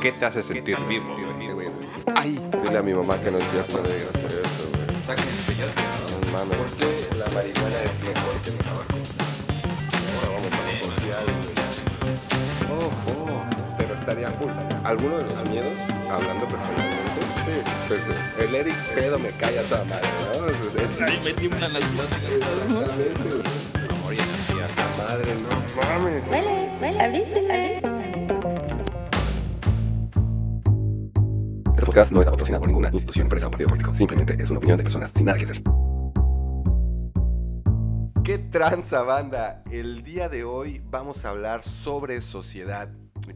¿Qué te hace sentir vivo? Ay, dile a mi mamá que no es cierto de hacer eso, güey. Sáquenme el peyote, ¿no? Mames, ¿por qué la marihuana es mejor que el tabaco? Ahora vamos a lo social, güey. Ojo, pero estaría cool. ¿Alguno de los miedos, hablando personalmente? Sí, pues el Eric pedo me cae a toda madre, ¿no? Es, es, Ahí me tiemblan las manos. exactamente, güey. Amor y energía. La madre, no mames. Huele, huele, avíseme. Este podcast no está patrocinado por ninguna institución, empresa o partido político. Simplemente es una opinión de personas sin nada que hacer. ¿Qué tranza, banda? El día de hoy vamos a hablar sobre sociedad.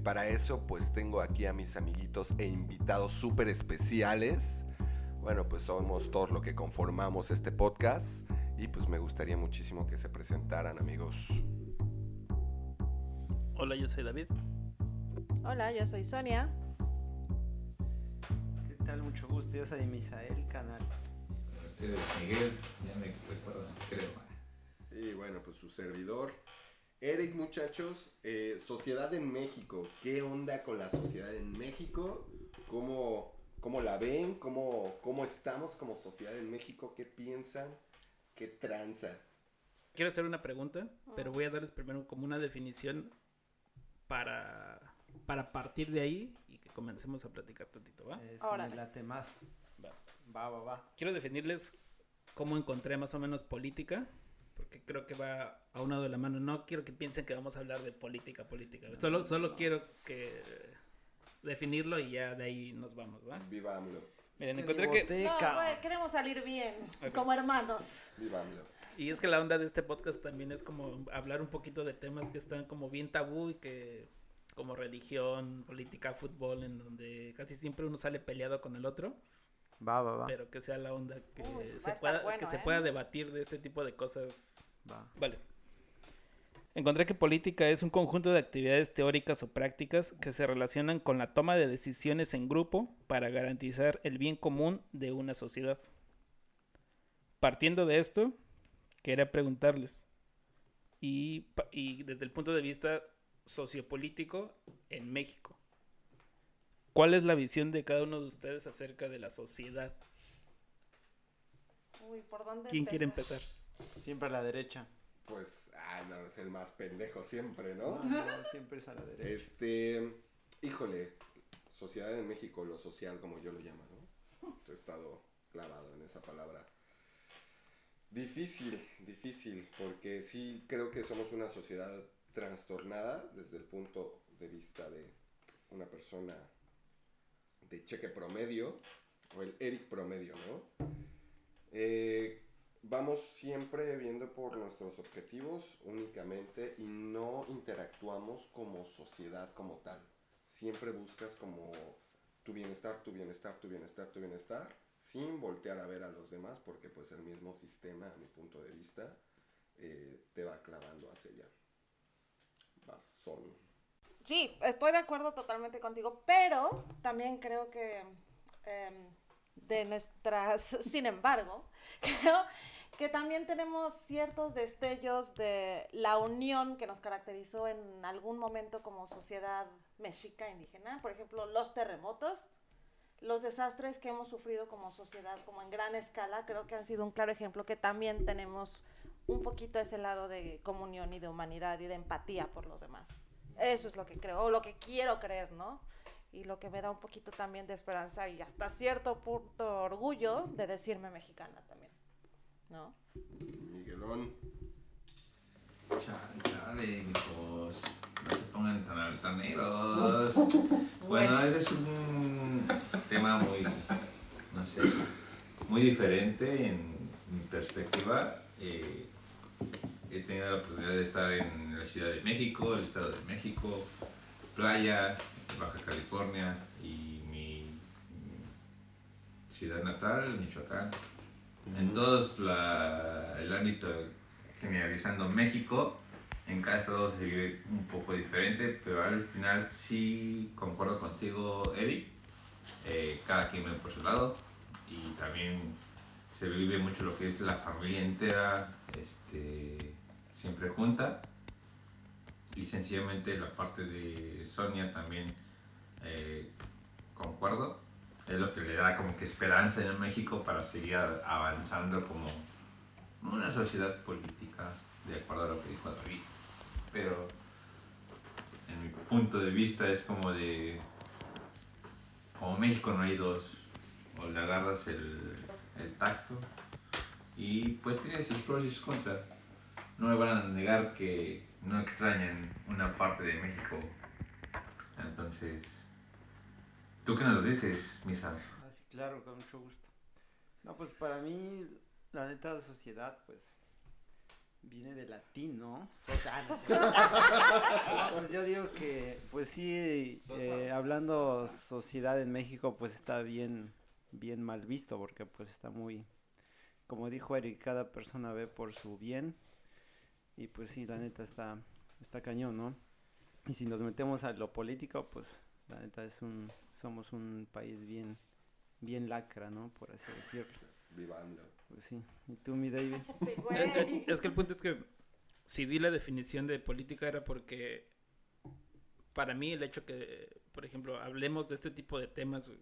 Para eso, pues tengo aquí a mis amiguitos e invitados súper especiales. Bueno, pues somos todos lo que conformamos este podcast. Y pues me gustaría muchísimo que se presentaran, amigos. Hola, yo soy David. Hola, yo soy Sonia. ¿Qué tal? Mucho gusto, yo soy Misael Canales. Miguel, ya me recuerdan, creo. Y bueno, pues su servidor. Eric, muchachos, eh, Sociedad en México. ¿Qué onda con la sociedad en México? ¿Cómo, cómo la ven? ¿Cómo, ¿Cómo estamos como sociedad en México? ¿Qué piensan? ¿Qué tranza? Quiero hacer una pregunta, pero voy a darles primero como una definición para, para partir de ahí y que comencemos a platicar tantito, ¿va? Si Órale. me late más. Va. Va, va, va. Quiero definirles cómo encontré más o menos política, porque creo que va a un lado de la mano. No quiero que piensen que vamos a hablar de política, política. Solo, solo quiero que definirlo y ya de ahí nos vamos, ¿va? Viva AMLO. Miren, encontré que... biblioteca. No, güey, queremos salir bien, como hermanos. Viva AMLO. Y es que la onda de este podcast también es como hablar un poquito de temas que están como bien tabú y que como religión, política, fútbol, en donde casi siempre uno sale peleado con el otro, Va, va, va. pero que sea la onda que Uy, se pueda bueno, que se ¿eh? pueda debatir de este tipo de cosas. va. Vale. Encontré que política es un conjunto de actividades teóricas o prácticas que se relacionan con la toma de decisiones en grupo para garantizar el bien común de una sociedad. Partiendo de esto, quería preguntarles, y, y desde el punto de vista sociopolítico en México, ¿cuál es la visión de cada uno de ustedes acerca de la sociedad? Uy, ¿por dónde ¿Quién quiere empezar? Siempre a la derecha. Pues, ah, no, es el más pendejo siempre, ¿no? No, no, siempre es a la derecha. Este, híjole, Sociedad en México, lo social como yo lo llamo, ¿no? He estado clavado en esa palabra. Difícil, difícil, porque sí creo que somos una sociedad trastornada desde el punto de vista de una persona de cheque promedio, o el Eric promedio, ¿no? Eh, vamos siempre viendo por nuestros objetivos únicamente y no interactuamos como sociedad como tal. Siempre buscas como tu bienestar, tu bienestar, tu bienestar, tu bienestar, sin voltear a ver a los demás porque pues el mismo sistema, a mi punto de vista, eh, te va clavando hacia allá. Vas solo. Sí, estoy de acuerdo totalmente contigo, pero también creo que em, de nuestras, sin embargo, creo que también tenemos ciertos destellos de la unión que nos caracterizó en algún momento como sociedad mexica indígena, por ejemplo, los terremotos, los desastres que hemos sufrido como sociedad, como en gran escala, creo que han sido un claro ejemplo que también tenemos un poquito ese lado de comunión y de humanidad y de empatía por los demás. Eso es lo que creo, o lo que quiero creer, ¿no? Y lo que me da un poquito también de esperanza y hasta cierto punto orgullo de decirme mexicana también, ¿no? Miguelón. Chale, mijos. No se pongan tan altaneros. Bueno, ese es un tema muy, no sé, muy diferente en mi perspectiva. Eh, he tenido la oportunidad de estar en la Ciudad de México, el Estado de México, playa, Baja California y mi, ciudad natal, Michoacán. En todos la- el ámbito generalizando México, en cada estado se vive un poco diferente, pero al final sí concuerdo contigo, Eric. Eh, cada quien ve por su lado y también se vive mucho lo que es la familia entera, este, siempre junta. Y sencillamente la parte de Sonia también eh, concuerdo. Es lo que le da como que esperanza en México para seguir avanzando como una sociedad política, de acuerdo a lo que dijo David. Pero en mi punto de vista es como de, como México no hay dos, o le agarras el, el tacto y pues tiene sus pros y sus contras. No me van a negar que no extrañan una parte de México. Entonces, ¿tú qué nos dices, Misa? Ah, sí, claro, con mucho gusto. No, pues para mí, la neta de sociedad, pues, viene de latín, ¿no? Sosa- no. pues yo digo que, pues sí, eh, hablando sociedad en México, pues está bien, bien mal visto, porque pues está muy, como dijo Eric, cada persona ve por su bien, y pues sí, la neta está, está cañón, ¿no? Y si nos metemos a lo político, pues la neta es un, somos un país bien, bien lacra, ¿no? Por así decirlo. Vivando. Pues sí. ¿Y tú, mi David? Eh, eh, Es que el punto es que si di la definición de política era porque para mí el hecho que, por ejemplo, hablemos de este tipo de temas güey,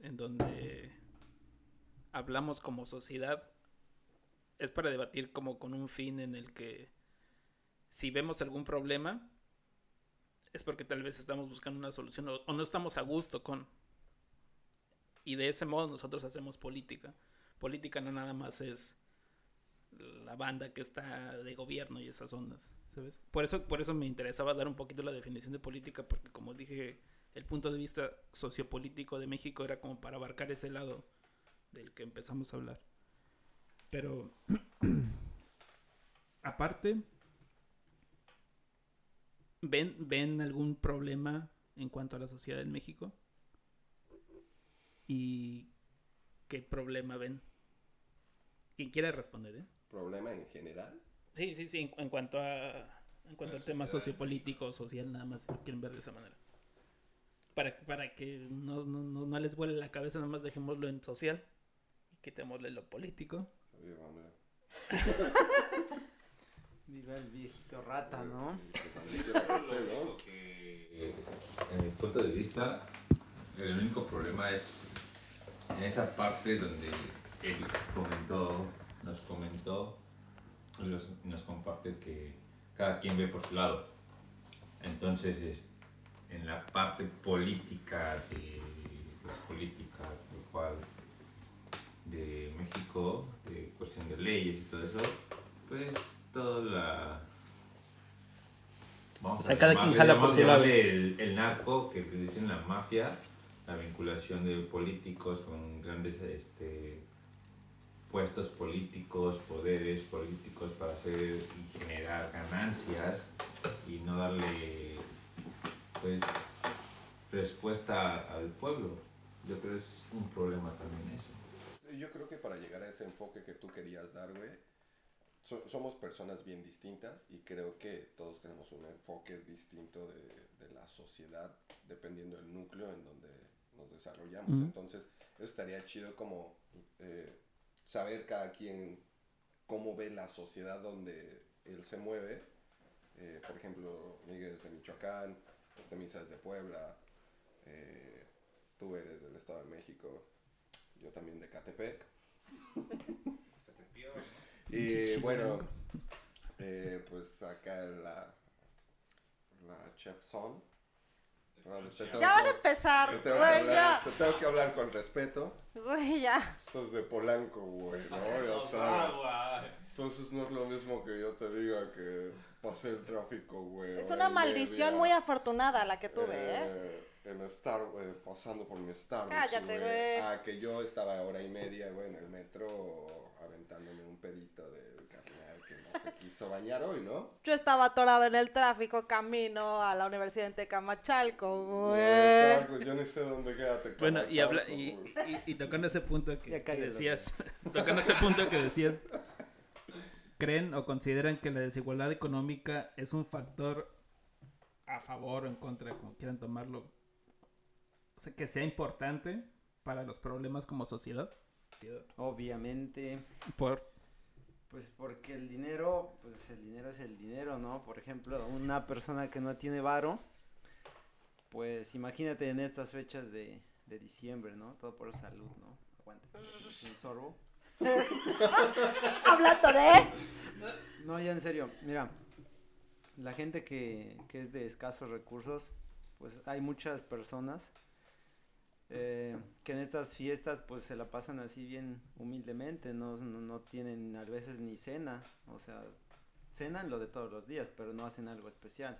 en donde hablamos como sociedad es para debatir como con un fin en el que si vemos algún problema es porque tal vez estamos buscando una solución o, no estamos a gusto con y de ese modo nosotros hacemos política. Política no nada más es la banda que está de gobierno y esas ondas, ¿sabes? Por eso, por eso me interesaba dar un poquito la definición de política, porque como dije, el punto de vista sociopolítico de México era como para abarcar ese lado del que empezamos a hablar. Pero, aparte, ¿ven, ¿ven algún problema en cuanto a la sociedad en México? ¿Y qué problema ven? Quien quiera responder, ¿eh? Problema en general. Sí, sí, sí, en, en cuanto a en cuanto al tema sociopolítico, social, nada más, si lo quieren ver de esa manera. Para, para que no, no, no, no les vuele la cabeza, nada más dejémoslo en social y quitémosle lo político. Viva el viejito rata, ¿no? Que, en mi punto de vista, el único problema es en esa parte donde él comentó, nos comentó, los- nos comparte que cada quien ve por su lado. Entonces, es- en la parte política de la política, cual, de México, de cuestión de leyes y todo eso, pues toda la Vamos O sea, a cada quien jala por su lado. El, el narco, que dicen la mafia, la vinculación de políticos con grandes este, puestos políticos, poderes políticos para hacer y generar ganancias y no darle pues respuesta al pueblo. Yo creo que es un problema también eso. Yo creo que para llegar a ese enfoque que tú querías dar, güey, so- somos personas bien distintas y creo que todos tenemos un enfoque distinto de, de la sociedad dependiendo del núcleo en donde nos desarrollamos. Ujú. Entonces, estaría chido como eh, saber cada quien cómo ve la sociedad donde él se mueve. Eh, por ejemplo, Miguel es de Michoacán, este Misa es de Puebla, eh, tú eres del Estado de México, yo también de Catepec. y bueno, eh, pues acá la, la Chef Son. Bueno, te tengo Ya van a empezar, te tengo, que güey, hablar, ya. te tengo que hablar con respeto. Güey, ya. Sos de Polanco, güey, ¿no? Ya sabes. Entonces no es lo mismo que yo te diga que pasé el tráfico, güey. Es una maldición media, muy afortunada la que tuve, ¿eh? eh, En Star, eh, pasando por mi Starbucks, Cállate, güey. Ah, que yo estaba hora y media, güey, en el metro aventándome un pedito del carnal que no se quiso bañar hoy, ¿no? Yo estaba atorado en el tráfico camino a la Universidad de Tecamachalco, güey. Exacto, yo ni sé dónde queda Tecamachalco, Bueno, y, habla, y, güey. y, y tocando ese punto que, que decías, tocando ese punto que decías, ¿creen o consideran que la desigualdad económica es un factor a favor o en contra, como quieran tomarlo? O sea, que sea importante para los problemas como sociedad. Obviamente, Por pues porque el dinero, pues el dinero es el dinero, ¿no? Por ejemplo, una persona que no tiene varo, pues imagínate en estas fechas de, de diciembre, ¿no? Todo por salud, ¿no? Aguante, un sorbo. Hablando de... No, ya en serio, mira, la gente que, que es de escasos recursos, pues hay muchas personas eh, que en estas fiestas pues se la pasan así bien humildemente, no, no, no tienen a veces ni cena, o sea, cenan lo de todos los días, pero no hacen algo especial.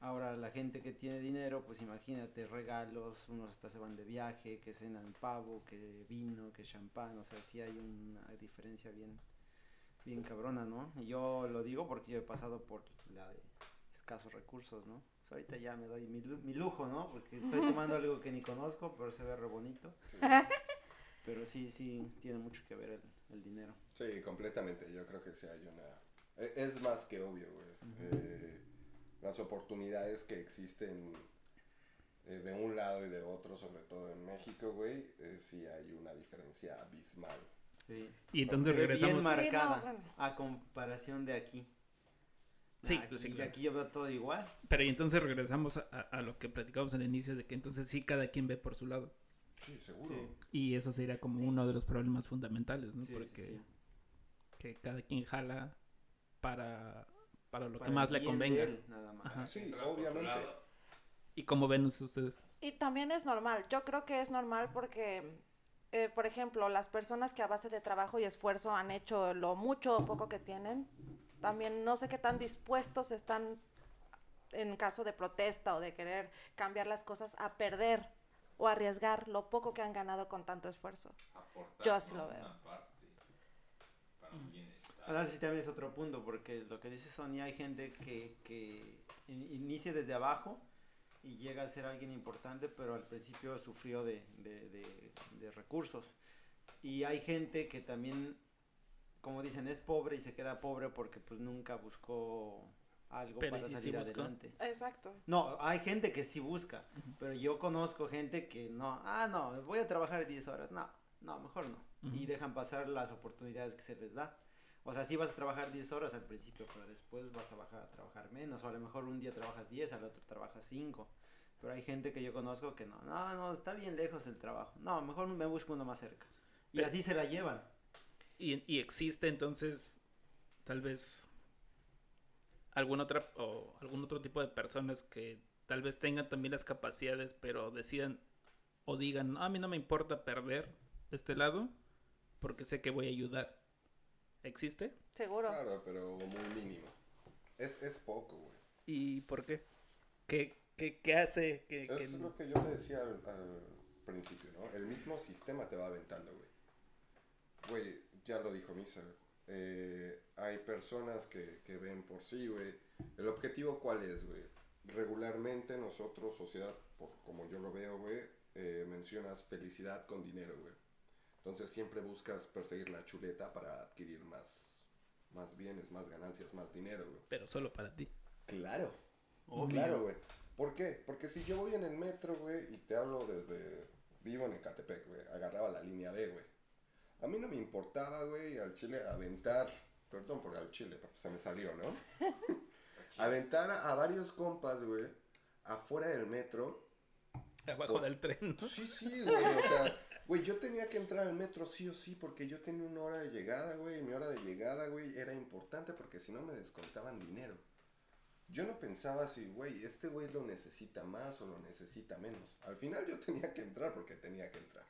Ahora la gente que tiene dinero, pues imagínate regalos, unos hasta se van de viaje, que cenan pavo, que vino, que champán, o sea, sí hay una diferencia bien, bien cabrona, ¿no? Y yo lo digo porque yo he pasado por la de escasos recursos, ¿no? Pues ahorita ya me doy mi, lu- mi lujo, ¿no? Porque estoy tomando algo que ni conozco, pero se ve re bonito. Pero sí, sí, tiene mucho que ver el, el dinero. Sí, completamente. Yo creo que sí hay una... e- Es más que obvio, güey. Eh, las oportunidades que existen eh, de un lado y de otro, sobre todo en México, güey, eh, sí hay una diferencia abismal. Sí. y entonces ve bien regresamos. marcada Sí, no, bueno. a comparación de aquí. Sí, Nah, aquí, sí, claro. aquí yo veo todo igual. Pero y entonces regresamos a, a- a lo que platicamos al inicio de que entonces sí cada quien ve por su lado. Sí, seguro. Sí. Y eso sería como Sí. uno de los problemas fundamentales, ¿no? Sí, Porque sí. que cada quien jala para, para lo Para que más le convenga. de él, nada más. Ajá. Sí, obviamente. ¿Y cómo ven ustedes? Y también es normal, yo creo que es normal porque, eh, por ejemplo, las personas que a base de trabajo y esfuerzo han hecho lo mucho o poco que tienen, también no sé qué tan dispuestos están en caso de protesta o de querer cambiar las cosas a perder o arriesgar lo poco que han ganado con tanto esfuerzo. aportar, Yo así lo veo. Bienestar. Ahora sí también es otro punto, porque lo que dice Sonia, hay gente que, que in- inicia desde abajo y llega a ser alguien importante, pero al principio sufrió de, de, de- de recursos. Y hay gente que también, como dicen, es pobre y se queda pobre porque pues nunca buscó algo Pero para ¿y si salir adelante. Exacto. No, hay gente que sí busca, pero yo conozco gente que no, ah, no, voy a trabajar 10 horas, no, no, mejor no. Y Ujú. dejan pasar las oportunidades que se les da. O sea, sí vas a trabajar 10 horas al principio, pero después vas a bajar a trabajar menos. O a lo mejor un día trabajas 10, al otro trabajas 5. Pero hay gente que yo conozco que no, no, no, está bien lejos el trabajo. No, mejor me busco uno más cerca. Y Pero- así se la llevan. Y, y existe entonces tal vez algún otra o algún otro tipo de personas que tal vez tengan también las capacidades pero decidan o digan "No, a mí no me importa perder este lado porque sé que voy a ayudar existe Seguro. Claro, pero muy mínimo. Es, es poco, güey. y por qué qué, qué, qué hace que, que- Es lo que yo te decía al, al principio, ¿no? El mismo sistema te va aventando, güey. Güey, ya lo dijo Misa. eh, hay personas que, que ven por sí, güey. El objetivo, ¿cuál es, güey? Regularmente nosotros, sociedad, por como yo lo veo, güey, eh, mencionas felicidad con dinero, güey. Entonces siempre buscas perseguir la chuleta para adquirir más, más bienes, más ganancias, más dinero, güey. pero solo para ti Claro. Obvio. Claro, güey. ¿Por qué? Porque si yo voy en el metro, güey, y te hablo desde... Vivo en Ecatepec, güey. Agarraba la línea B, güey. A mí no me importaba, güey, al chile aventar... Perdón por al chile, porque se me salió, ¿no? aventar a, a varios compas, güey, afuera del metro. abajo Por- del tren ¿no? Sí, sí, güey. O sea, güey, yo tenía que entrar al metro sí o sí porque yo tenía una hora de llegada, güey. Y mi hora de llegada, güey, era importante porque si no me descontaban dinero. Yo no pensaba si, güey, este güey lo necesita más o lo necesita menos. Al final yo tenía que entrar porque tenía que entrar.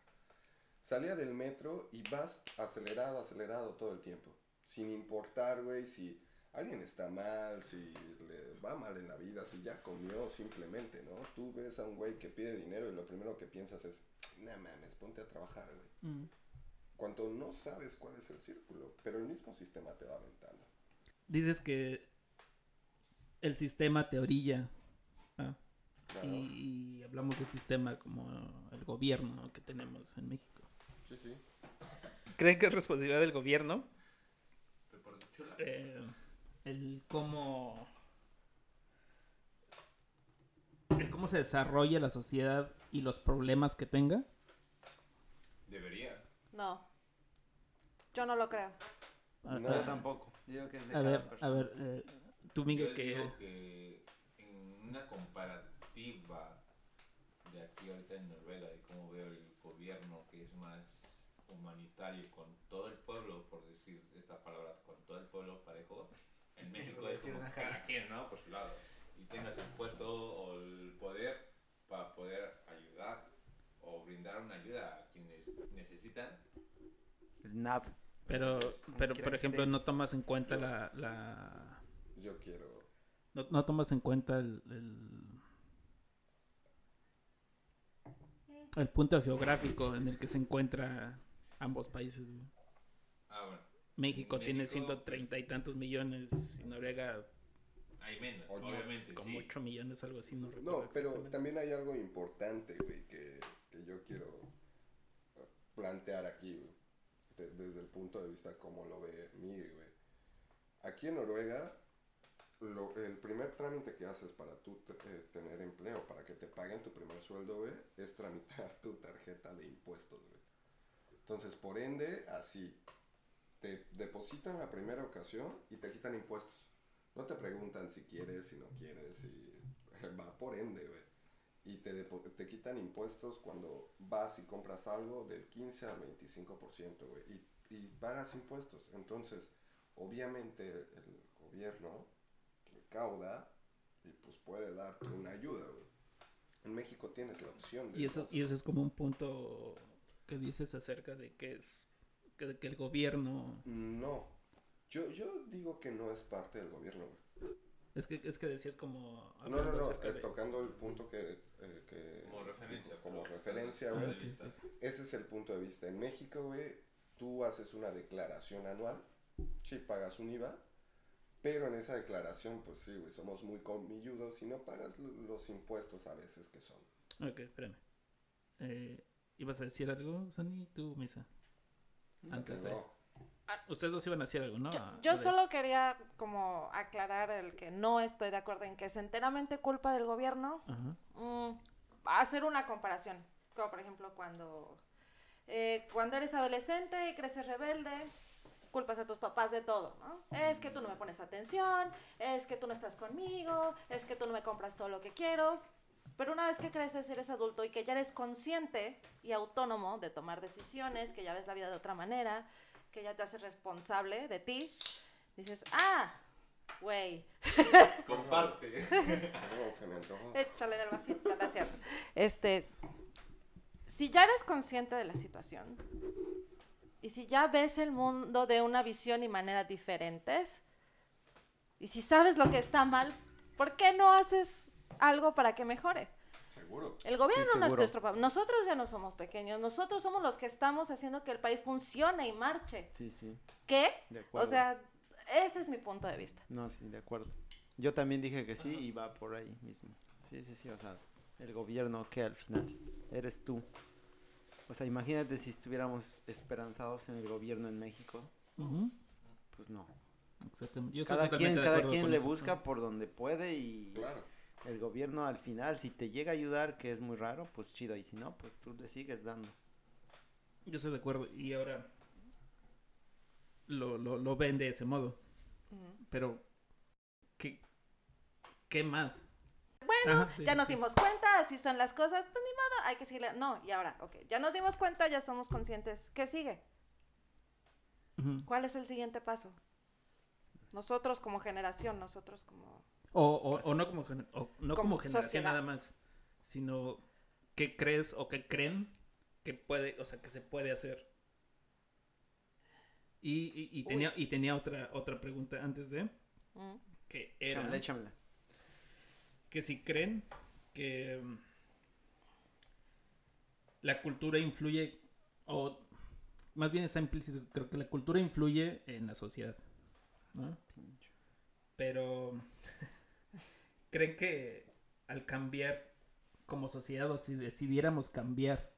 Salía del metro y vas acelerado, acelerado todo el tiempo. Sin importar, güey, si alguien está mal, si le va mal en la vida, si ya comió simplemente, ¿no? Tú ves a un güey que pide dinero y lo primero que piensas es, no mames, ponte a trabajar, güey. Mm. Cuando no sabes cuál es el círculo, pero el mismo sistema te va aventando. dices que el sistema te orilla. Claro. y, y hablamos de sistema como el gobierno que tenemos en México. Sí, sí. ¿Creen que es responsabilidad del gobierno eh, el cómo el cómo se desarrolla la sociedad y los problemas que tenga? Debería. No. Yo no lo creo. A, No. a- Yo tampoco. Yo digo que es de a cada ver, a persona. ver, eh, tú, Yo Miguel, que... digo que en una comparativa de aquí ahorita en Noruega, de cómo veo el gobierno humanitario con todo el pueblo, por decir esta palabra, con todo el pueblo parejo, en México es como cada quien, ¿no? Por su lado. Y tengas el puesto o el poder para poder ayudar o brindar una ayuda a quienes necesitan. El NAP. Pero, pero por que ejemplo, no tomas en cuenta la... la Yo quiero. no, no tomas en cuenta el, el, el punto geográfico en el que se encuentra ambos países. güey. Ah, bueno, México, tiene México, 130 y tantos millones y Noruega hay menos, Ocho. obviamente. como sí. 8 millones, algo así, no recuerdo No, pero también hay algo importante, güey, que, que yo quiero plantear aquí, güey, de- desde el punto de vista como lo ve Miguel, güey. Aquí en Noruega, lo- el primer trámite que haces para tú te- eh, tener empleo, para que te paguen tu primer sueldo, güey, es tramitar tu tarjeta de impuestos, güey. Entonces, por ende, así, te depositan la primera ocasión y te quitan impuestos. No te preguntan si quieres, si no quieres, si va por ende, güey. Y te, te quitan impuestos cuando vas y compras algo del 15 al 25%, güey. Y, y pagas impuestos. Entonces, obviamente el gobierno recauda y pues puede darte una ayuda, güey. En México tienes la opción de... Y eso, y eso es como un punto que dices acerca de que es que, que el gobierno No. Yo, yo digo que no es parte del gobierno, güey. es que es que decías como No, no, no, eh, de- tocando el punto que... eh, que Como referencia. Como referencia, güey. Ese es el punto de vista. En México, güey, tú haces una declaración anual, sí pagas un IVA, pero en esa declaración, pues sí, güey, somos muy colmilludos y no pagas lo- los impuestos a veces que son. Ok, espérame. Eh, ¿Ibas a decir algo, Sani? Tú, Misa. Antes de... No, Ah, ustedes dos iban a decir algo, ¿no? Yo, Ah, yo de- solo quería como aclarar el que no estoy de acuerdo en que es enteramente culpa del gobierno. Ajá. Mm, hacer una comparación, como por ejemplo cuando, eh, cuando eres adolescente y creces rebelde, culpas a tus papás de todo, ¿no? Es que tú no me pones atención, es que tú no estás conmigo, es que tú no me compras todo lo que quiero. Pero una vez que creces, eres adulto y que ya eres consciente y autónomo de tomar decisiones, que ya ves la vida de otra manera, que ya te haces responsable de ti, dices, ah, güey, Comparte. Échale en el vasito, gracias. Este, si ya eres consciente de la situación y si ya ves el mundo de una visión y manera diferentes y si sabes lo que está mal, ¿por qué no haces algo para que mejore? Seguro. El gobierno no es nuestro papá. Nosotros ya no somos pequeños. Nosotros somos los que estamos haciendo que el país funcione y marche. Sí, sí. ¿Qué? De O acuerdo. sea, ese es mi punto de vista. No, sí, de acuerdo. Yo también dije que sí y va por ahí mismo. Sí, sí, sí, o sea, el gobierno que al final eres tú. O sea, imagínate si estuviéramos esperanzados en el gobierno en México, pues no. Exactamente. Yo estoy Cada quien, cada quien le eso. busca por donde puede y Claro. El gobierno al final, si te llega a ayudar, que es muy raro, pues chido, y si no, pues tú le sigues dando. Yo estoy de acuerdo. Y ahora lo, lo, lo ven de ese modo. Pero, ¿qué, qué más? Bueno, Ajá, sí, ya nos sí. dimos cuenta, así son las cosas, pues ni modo, hay que seguirle. No, y ahora, ok, ya nos dimos cuenta, ya somos conscientes. ¿Qué sigue? ¿Cuál es el siguiente paso? Nosotros como generación, nosotros como... O, o, o no como, o no como, Como generación sociedad. nada más, sino qué crees o qué creen que puede, o sea, que se puede hacer. Y, y, y tenía, y tenía otra, otra pregunta antes de, Mm. que era Échamela, échamela. que si creen que mm, la cultura influye, o más bien está implícito, creo que la cultura influye en la sociedad. Pero creen que al cambiar como sociedad o si decidiéramos cambiar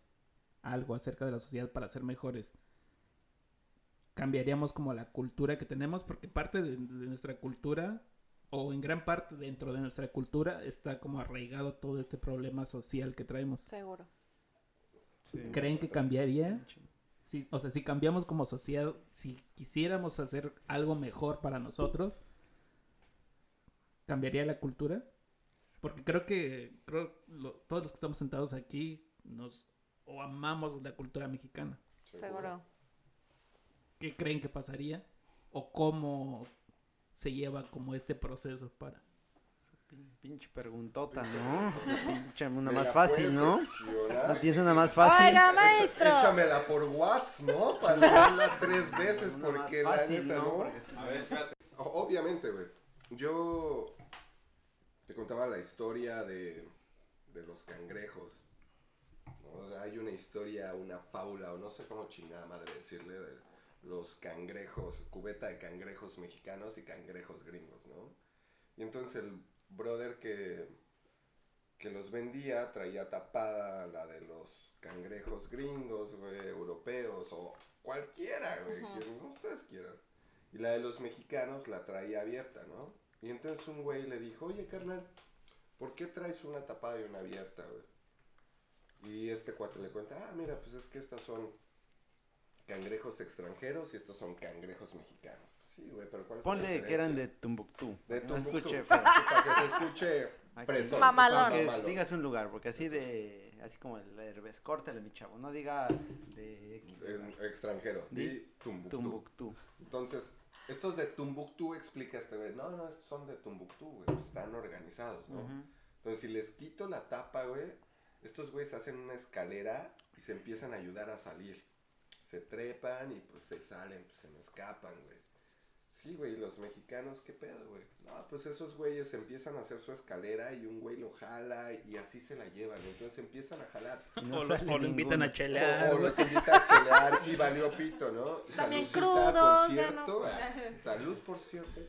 algo acerca de la sociedad para ser mejores, cambiaríamos como la cultura que tenemos porque parte de, de nuestra cultura o en gran parte dentro de nuestra cultura está como arraigado todo este problema social que traemos. Seguro. ¿Creen que cambiaría? Si, o sea, si cambiamos como sociedad, si quisiéramos hacer algo mejor para nosotros, ¿cambiaría la cultura? Porque creo que creo lo- todos los que estamos sentados aquí nos o amamos la cultura mexicana. Seguro. ¿Qué creen que pasaría? ¿O cómo se lleva como este proceso para... Pin- Pinche preguntota, ¿no? Pinche, una ¿Me más la fácil, ¿no? ¿No tienes una más fácil? Oiga, maestro. Échamela por WhatsApp, ¿no? Para leerla tres veces Una más porque la fácil, neta, ¿no? Porque si A ver, espérate. Obviamente, güey. Yo te contaba la historia de, de los cangrejos. ¿no? Hay una historia, una fábula, o no sé cómo chingada madre decirle, de los cangrejos, cubeta de cangrejos mexicanos y cangrejos gringos, ¿no? Y entonces el brother que, que los vendía traía tapada la de los cangrejos gringos, güey, europeos, o cualquiera, güey, que ustedes quieran. Y la de los mexicanos la traía abierta, ¿no? Y entonces un güey le dijo, oye, carnal, ¿por qué traes una tapada y una abierta, güey? Y este cuate le cuenta, ah, mira, pues es que estas son cangrejos extranjeros y estos son cangrejos mexicanos. Sí, güey, pero ¿cuál es la Ponle que eran de? Tumbuktu. De No Tumbuktu. escuche, para, que se escuche fresón. Mamalón. Que es- digas un lugar, porque así de, así como el Herbes, córtale mi chavo, no digas de X extranjero. Di Tumbuktu. Tumbuktu. Entonces, estos de Tumbuktu explica este güey. No, no, estos son de Tumbuktu, güey. Están organizados, ¿no? Entonces, si les quito la tapa, güey, estos güeyes hacen una escalera y se empiezan a ayudar a salir. Se trepan y pues se salen, pues se me escapan, güey. Sí, güey, ¿y los mexicanos, ¿qué pedo, güey? No, pues esos güeyes empiezan a hacer su escalera y un güey lo jala y así se la llevan. Entonces empiezan a jalar. No o, lo, sale o lo invitan a chelear. O, los invita a chelear y valió pito, ¿no? También Saludcita, crudos, por ya cierto. no. ah, Salud, por cierto.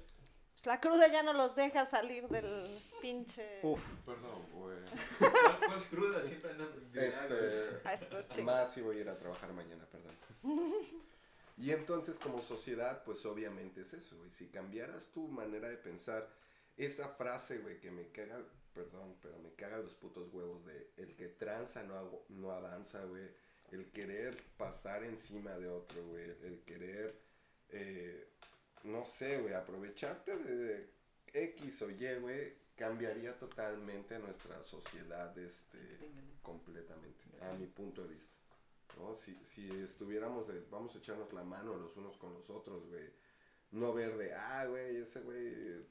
Pues la cruda ya no los deja salir del pinche. Uf. Perdón, güey. ¿Cuál, cuál es cruda? Siempre andan Este. A eso, chico. Más si voy a ir a trabajar mañana, perdón. Y entonces como sociedad, pues obviamente es eso, güey. Si cambiaras tu manera de pensar, esa frase, güey, que me caga, perdón, pero me caga los putos huevos de el que tranza no, no avanza, güey. El querer pasar encima de otro, güey. El querer, eh, no sé, güey, aprovecharte de X o Y, güey, cambiaría totalmente nuestra sociedad, este, completamente, a mi punto de vista. ¿No? Si, si estuviéramos de, vamos a echarnos la mano los unos con los otros, güey. No ver de, ah, güey, ese güey eh,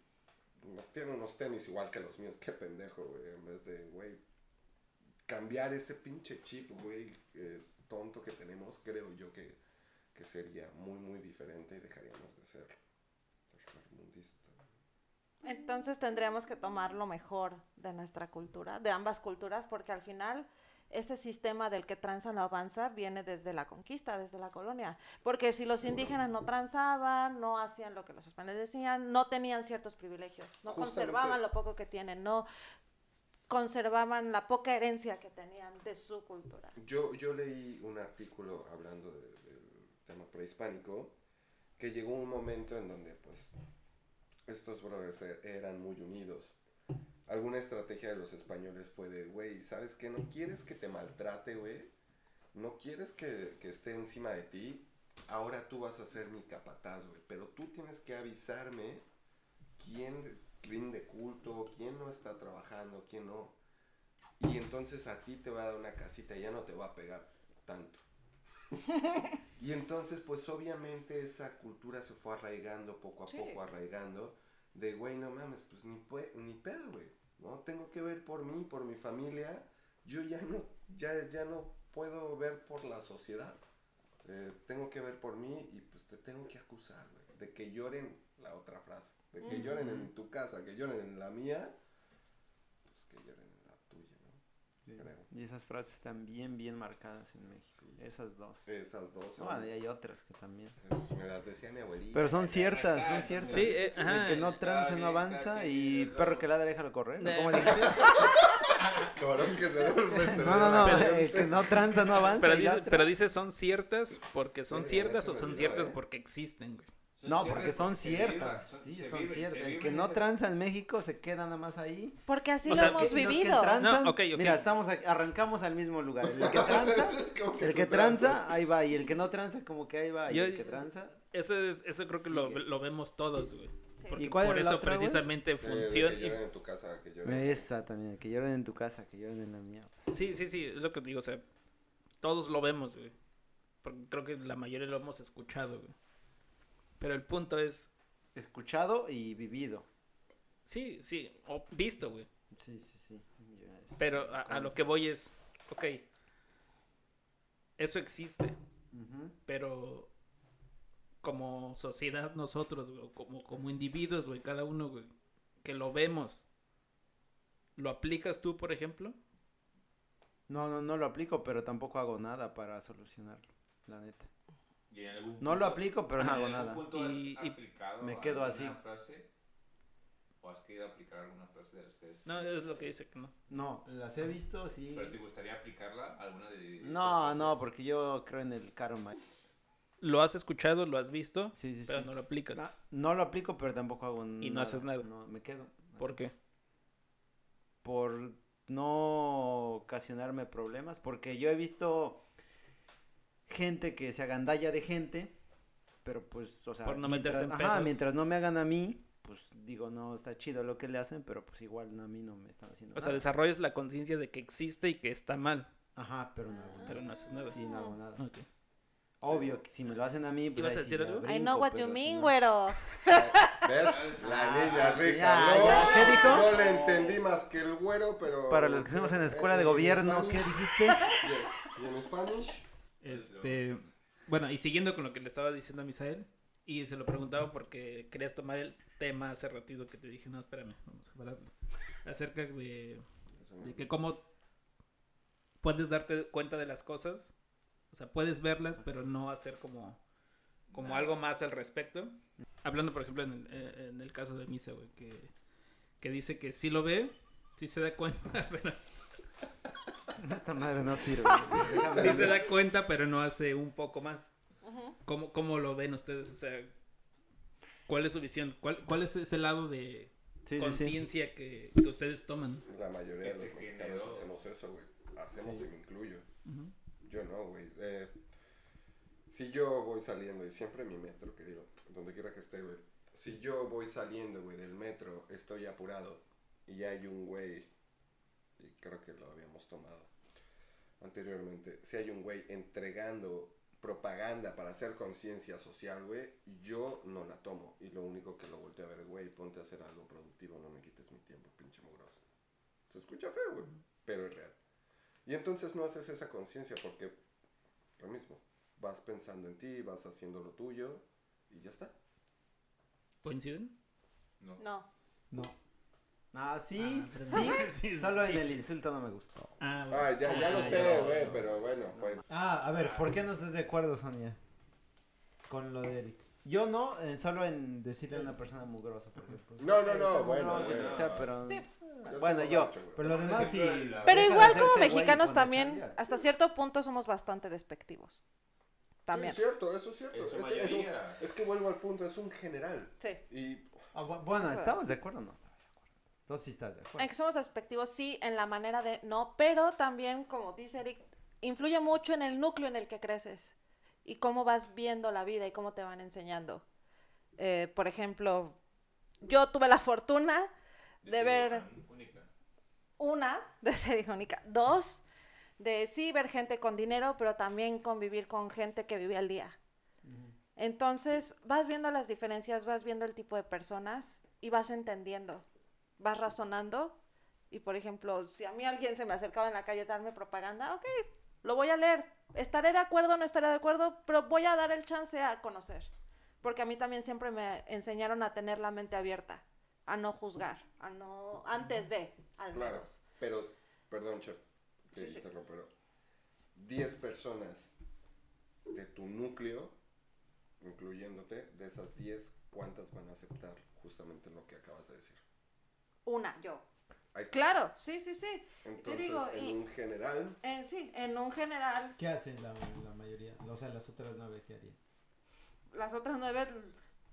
tiene unos tenis igual que los míos, qué pendejo, güey. En vez de, güey, cambiar ese pinche chip, güey, eh, tonto que tenemos, creo yo que, que sería muy, muy diferente y dejaríamos de ser tercermundistas. Entonces tendríamos que tomar lo mejor de nuestra cultura, de ambas culturas, porque al final ese sistema del que tranza no avanza viene desde la conquista, desde la colonia. Porque si los indígenas no transaban, no hacían lo que los españoles decían, no tenían ciertos privilegios, no Justamente- conservaban lo poco que tienen, no conservaban la poca herencia que tenían de su cultura. Yo, yo leí un artículo hablando de- del tema prehispánico que llegó un momento en donde pues estos brothers e- eran muy unidos. Alguna estrategia de los españoles fue de, güey, ¿sabes qué? ¿No quieres que te maltrate, güey? ¿No quieres que, que esté encima de ti? Ahora tú vas a ser mi capataz, güey. Pero tú tienes que avisarme quién rinde culto, quién no está trabajando, quién no. Y entonces a ti te va a dar una casita y ya no te va a pegar tanto. y entonces, pues obviamente esa cultura se fue arraigando poco a Sí. poco, arraigando. De, güey, no mames, pues ni, ni pedo, güey. ¿No? Tengo que ver por mí, por mi familia. Yo ya no, ya, ya no puedo ver por la sociedad. Eh, tengo que ver por mí y pues te tengo que acusar, güey. De que lloren, la otra frase. De que lloren en tu casa, que lloren en la mía. Pues que lloren Creo. Y esas frases están bien, bien marcadas en México. Esas dos. Esas dos son- No, hay otras que también. Me las decía mi abuelita. Pero son ciertas, son ciertas. Sí, eh, ajá. El que no tranza no avanza y perro que ladra déjalo correr. ¿no? Eh. ¿Cómo dijiste? No, no, no. El que no tranza no avanza. Pero dice, pero dice son ciertas porque son Sí, ciertas o son ciertas eh. porque existen, güey. No, porque son ciertas. Sí, son ciertas. El que no tranza en México se queda nada más ahí. Porque así O lo sea, hemos Los que vivido. No, mira, estamos a- arrancamos al mismo lugar. El que tranza, el que tranza, ahí va. Y el que no tranza, como que ahí va. Y Yo- el que tranza. Eso, es, eso creo que lo, lo vemos todos, güey. Sí. Porque ¿Y cuál por eso otra, precisamente Eh, funciona. que lloren en tu casa, que lloren. Esa también, que lloren en tu casa, que lloren en la mía. Sí, sí, sí, es lo que te digo, o sea, todos lo vemos, güey. Porque creo que la mayoría lo hemos escuchado, güey. Pero el punto es, Escuchado y vivido. sí, sí, o visto, güey. Sí, sí, sí. Pero a, lo que voy es, ok, eso existe, pero como sociedad nosotros, güey, como, como individuos, güey, cada uno, güey, que lo vemos, ¿lo aplicas tú, por ejemplo? No, no, no lo aplico, pero tampoco hago nada para solucionarlo, la neta. Y en algún No lo aplico, pero no hago ¿En algún nada. punto has Y- y aplicado me quedo así. alguna frase? ¿O has querido aplicar alguna frase de las que es- No, es lo que dice que no. No, las he visto, sí. ¿Pero te gustaría aplicarla? ¿Alguna de No, no, porque yo creo en el karma. Lo has escuchado, lo has visto, Sí, sí, pero sí. no lo aplicas. No, no lo aplico, pero tampoco hago Y no haces nada. No, me quedo. ¿Por así. qué? Por no ocasionarme problemas, porque yo he visto gente que se agandalla de gente, pero pues, o sea, Por no meterte mientras, en ajá, mientras no me hagan a mí, pues digo, no, está chido lo que le hacen, pero pues igual no, a mí no me están haciendo O sea, nada. desarrollas la conciencia de que existe y que está mal, Ajá, pero no hago nada. pero no haces nada. Sí, no hago nada. Ok. Obvio que si me lo hacen a mí, pues ¿Ibas a decir algo? I know what you mean, no- güero. ¿Ves? La Ah, niña rica. ¿Qué dijo? No le entendí más que el güero, pero. Para los que fuimos en la escuela de Eh, gobierno. ¿qué dijiste? ¿Y en Spanish? Este, bueno, y siguiendo con lo que le estaba diciendo a Misael, y se lo preguntaba porque querías tomar el tema hace ratito que te dije, no, espérame, vamos a pararlo. Acerca de, de que cómo puedes darte cuenta de las cosas, o sea, puedes verlas, pero no hacer como, como algo más al respecto. Hablando, por ejemplo, en el, eh, en el caso de Misa, güey, que, que dice que sí lo ve, sí se da cuenta, pero Esta madre no sirve. Sí se da cuenta, pero no hace un poco más. ¿Cómo, cómo lo ven ustedes? O sea, ¿cuál es su visión? ¿Cuál, cuál es ese lado de Sí, sí, sí. conciencia que, que ustedes toman? La mayoría de los mexicanos hacemos eso, güey. Hacemos Sí. y me incluyo. Yo no, güey. Eh, si yo voy saliendo, y siempre mi metro, que digo, donde quiera que esté, güey. Si yo voy saliendo, güey, del metro, estoy apurado, y ya hay un güey, y creo que lo habíamos tomado anteriormente, si hay un güey entregando propaganda para hacer conciencia social, güey, yo no la tomo. Y lo único que lo volteo a ver, güey, ponte a hacer algo productivo, no me quites mi tiempo, pinche mugroso. Se escucha feo, güey, pero es real. Y entonces no haces esa conciencia porque lo mismo, vas pensando en ti, vas haciendo lo tuyo y ya está. ¿Coinciden? No. No. No. Ah, sí, Ah, sí. Sí, Solo sí. en el insulto no me gustó. Ah, Ah, ya, ya lo ah, sé, ya. güey, pero bueno, fue... Ah, a ver, ¿por qué no estás de acuerdo, Sonia? Con lo de Eric. Yo no, eh, solo en decirle a una persona mugrosa, porque pues... No, no, eh, no, bueno, bueno. o sea, pero... Sí. estoy Bueno, yo, pero lo demás sí... Pero igual como y mexicanos también, hasta cierto punto somos bastante despectivos. También. Sí, es cierto, eso es cierto. Es, que vuelvo al punto, es un general. Sí. Y Ah, bu- bueno, ¿estamos de acuerdo o no estamos sí estás de acuerdo. En que somos despectivos, sí, en la manera de no, pero también, como dice Eric, influye mucho en el núcleo en el que creces y cómo vas viendo la vida y cómo te van enseñando. Eh, por ejemplo, yo tuve la fortuna de ver Única. una, de ser hija única, dos, de sí ver gente con dinero, pero también convivir con gente que vive al día. Entonces vas viendo las diferencias, vas viendo el tipo de personas y vas entendiendo, vas razonando. Y por ejemplo, si a mí alguien se me acercaba en la calle a darme propaganda, ok, lo voy a leer. Estaré de acuerdo no estaré de acuerdo, pero voy a dar el chance a conocer. Porque a mí también siempre me enseñaron a tener la mente abierta, a no juzgar, a no, antes de, al Claro, menos. pero, perdón, chef, que Sí, sí. pero 10 personas de tu núcleo, incluyéndote, de esas 10, ¿cuántas van a aceptar justamente lo que acabas de decir? Una, yo. Ahí está. Claro, sí, sí, sí. Entonces, digo, en y- un general, En sí, en un general, ¿Qué hacen la, la mayoría? O sea, las otras nueve, ¿qué harían? las otras nueve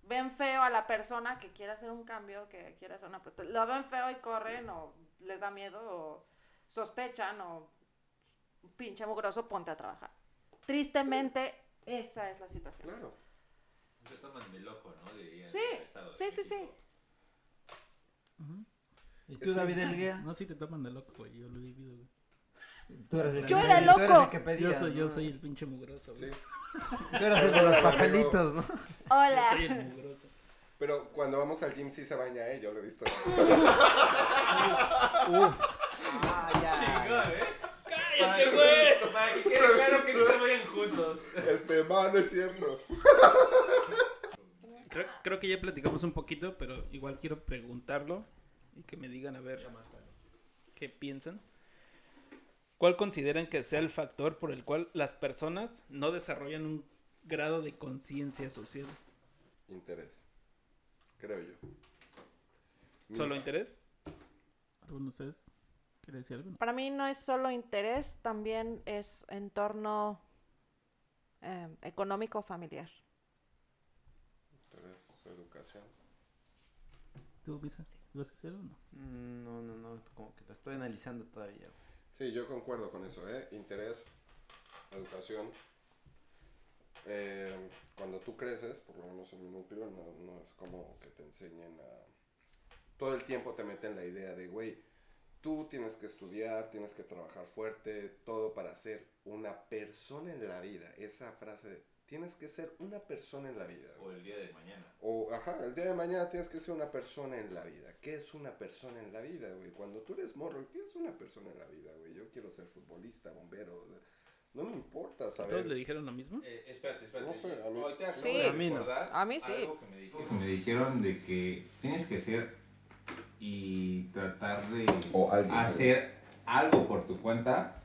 ven feo a la persona que quiere hacer un cambio, que quiere hacer una protesta. Lo ven feo y corren o les da miedo o sospechan o pinche mugroso, ponte a trabajar. Tristemente, esa es la situación. Claro. Se toman de loco, ¿no? Dirían Sí, sí, sí, sí. México. ¿Y tú, David Elguía? No, sí te toman de loco, güey. Yo lo he vivido, güey. Tú eres el Yo que era pedí- tú eres loco. el que Yo soy, yo ¿no? soy el pinche mugroso, Sí. güey. Tú eres el de los papelitos, ¿no? Yo Hola. soy el mugroso. Pero cuando vamos al gym sí se baña, ¿eh? Yo lo he visto. Ah, ya. Chingón, ¿eh? ¡Cállate, güey! Para que quede claro que no se vayan juntos. Este, va, no es cierto. Creo, creo que ya platicamos un poquito, pero igual quiero preguntarlo y que me digan a ver qué piensan. ¿Cuál consideran que sea el factor por el cual las personas no desarrollan un grado de conciencia social? Interés. Creo yo. ¿Solo interés? ¿Alguno de ustedes quiere decir algo? Para mí no es solo interés, también es entorno eh, económico familiar. Interés, educación. ¿Tú, o no? Mm, No, no, no, como que te estoy analizando todavía. Sí, yo concuerdo con eso, ¿eh? Interés, educación. Eh, cuando tú creces, por lo menos en mi núcleo, no, no es como que te enseñen a... Todo el tiempo te meten la idea de, güey, tú tienes que estudiar, tienes que trabajar fuerte, todo para ser una persona en la vida. Esa frase, de, tienes que ser una persona en la vida. O el día de mañana. O, ajá, el día de mañana tienes que ser una persona en la vida. ¿Qué es una persona en la vida, güey? Cuando tú eres morro, ¿qué es una persona en la vida, güey? Yo quiero ser futbolista, bombero. No me importa ¿Todos le dijeron lo mismo? Eh, espérate, espérate. No sé, a Ahorita acabo Sí. de A mí no. A mí sí. algo que me dijeron. Me dijeron de que tienes que ser y tratar de O alguien. hacer algo por tu cuenta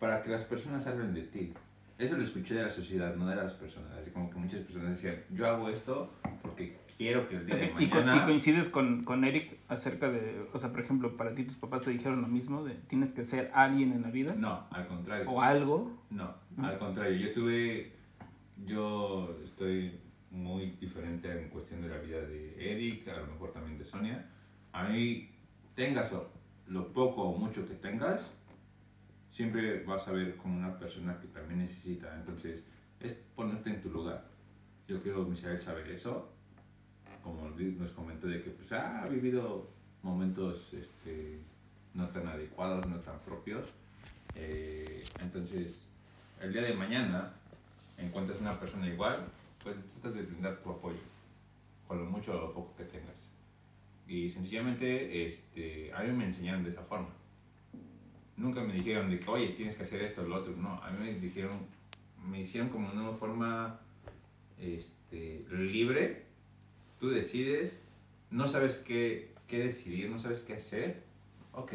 para que las personas hablen de ti. Eso lo escuché de la sociedad, no de las personas. Así como que muchas personas decían, yo hago esto porque quiero que el día de Y, co- y mañana... coincides con, con Eric acerca de, o sea, por ejemplo, para ti tus papás te dijeron lo mismo, de tienes que ser alguien en la vida No, al contrario. o algo. No, al contrario, yo tuve, yo estoy muy diferente en cuestión de la vida de Eric, a lo mejor también de Sonia. A mí, tengas lo poco o mucho que tengas, siempre vas a ver como una persona que también necesita. Entonces, es ponerte en tu lugar. Yo quiero Misael saber eso, como nos comentó de que pues, ha vivido momentos este, no tan adecuados, no tan propios. Eh, entonces, el día de mañana encuentras una persona igual, pues tratas de brindar tu apoyo, con lo mucho o lo poco que tengas. Y sencillamente, este, a mí me enseñaron de esa forma. Nunca me dijeron de que, oye, tienes que hacer esto o lo otro. No, a mí me dijeron, me hicieron como de una forma este, libre. Tú decides, no sabes qué, qué decidir, no sabes qué hacer. Ok,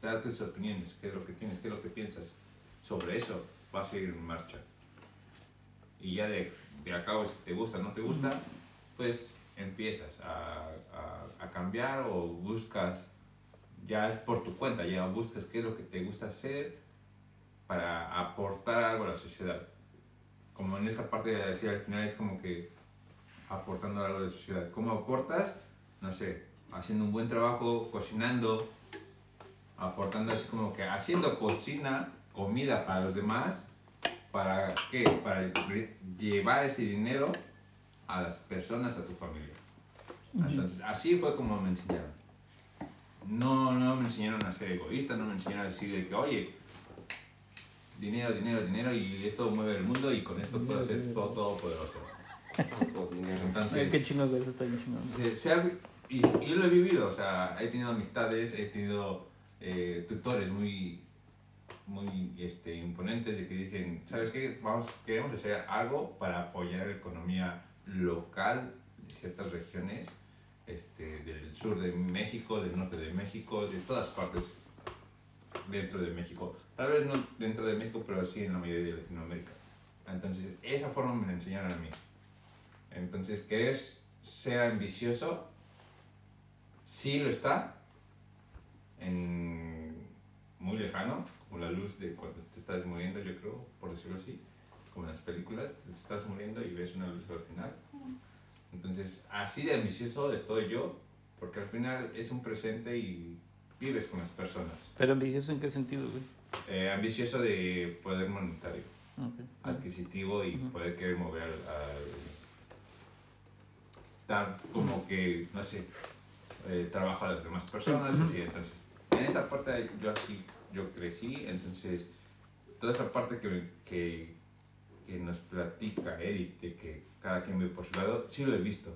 da tus opiniones, qué es lo que tienes, qué es lo que piensas. Sobre eso vas a ir en marcha. Y ya de, de a cabo, si te gusta o no te gusta, pues empiezas a, a- a cambiar o buscas, ya es por tu cuenta, ya buscas qué es lo que te gusta hacer para aportar algo a la sociedad. Como en esta parte de decir al final es como que aportando algo a la sociedad. ¿Cómo aportas? No sé, haciendo un buen trabajo, cocinando, aportando así como que haciendo cocina, comida para los demás, ¿para qué? Para lle- llevar ese dinero a las personas, a tu familia. Entonces, así fue como me enseñaron. No, no me enseñaron a ser egoísta, no me enseñaron a decir de que, oye, dinero, dinero, dinero, y esto mueve el mundo y con esto puedo ser todo, todo poderoso. Entonces, Qué chingón, eso está bien chingón. se- se ha- y, y yo lo he vivido, o sea, he tenido amistades, he tenido eh, tutores muy, muy este, imponentes de que dicen, ¿sabes qué? Vamos, queremos hacer algo para apoyar la economía local de ciertas regiones este, del sur de México, del norte de México, de todas partes dentro de México. Tal vez no dentro de México, pero sí en la mayoría de Latinoamérica. Entonces, esa forma me la enseñaron a mí. Entonces, querer ser ambicioso, sí lo está, en muy lejano, como la luz de cuando te estás muriendo, yo creo, por decirlo así, como en las películas, te estás muriendo y ves una luz al final. Entonces, así de ambicioso estoy yo, porque al final es un presente y vives con las personas. Pero ambicioso en qué sentido, güey. Eh, ambicioso de poder monetario, Ok. adquisitivo y poder querer mover al... dar como que, no sé, eh, trabajo a las demás personas, así, entonces, en esa parte yo así, yo crecí, entonces, toda esa parte que, que, que nos platica Eric, de que cada quien ve por su lado, sí lo he visto,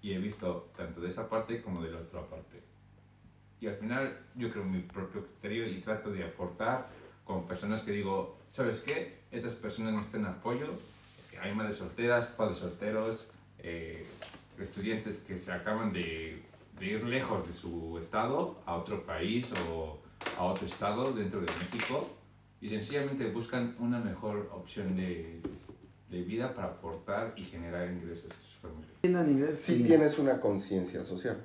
y he visto tanto de esa parte como de la otra parte. Y al final yo creo mi propio criterio y trato de aportar con personas que digo, ¿sabes qué? Estas personas necesitan apoyo, hay madres solteras, padres solteros, eh, estudiantes que se acaban de, de ir lejos de su estado a otro país o a otro estado dentro de México y sencillamente buscan una mejor opción de, de vida para aportar y generar ingresos a sus familias. Si sí. tienes una conciencia social.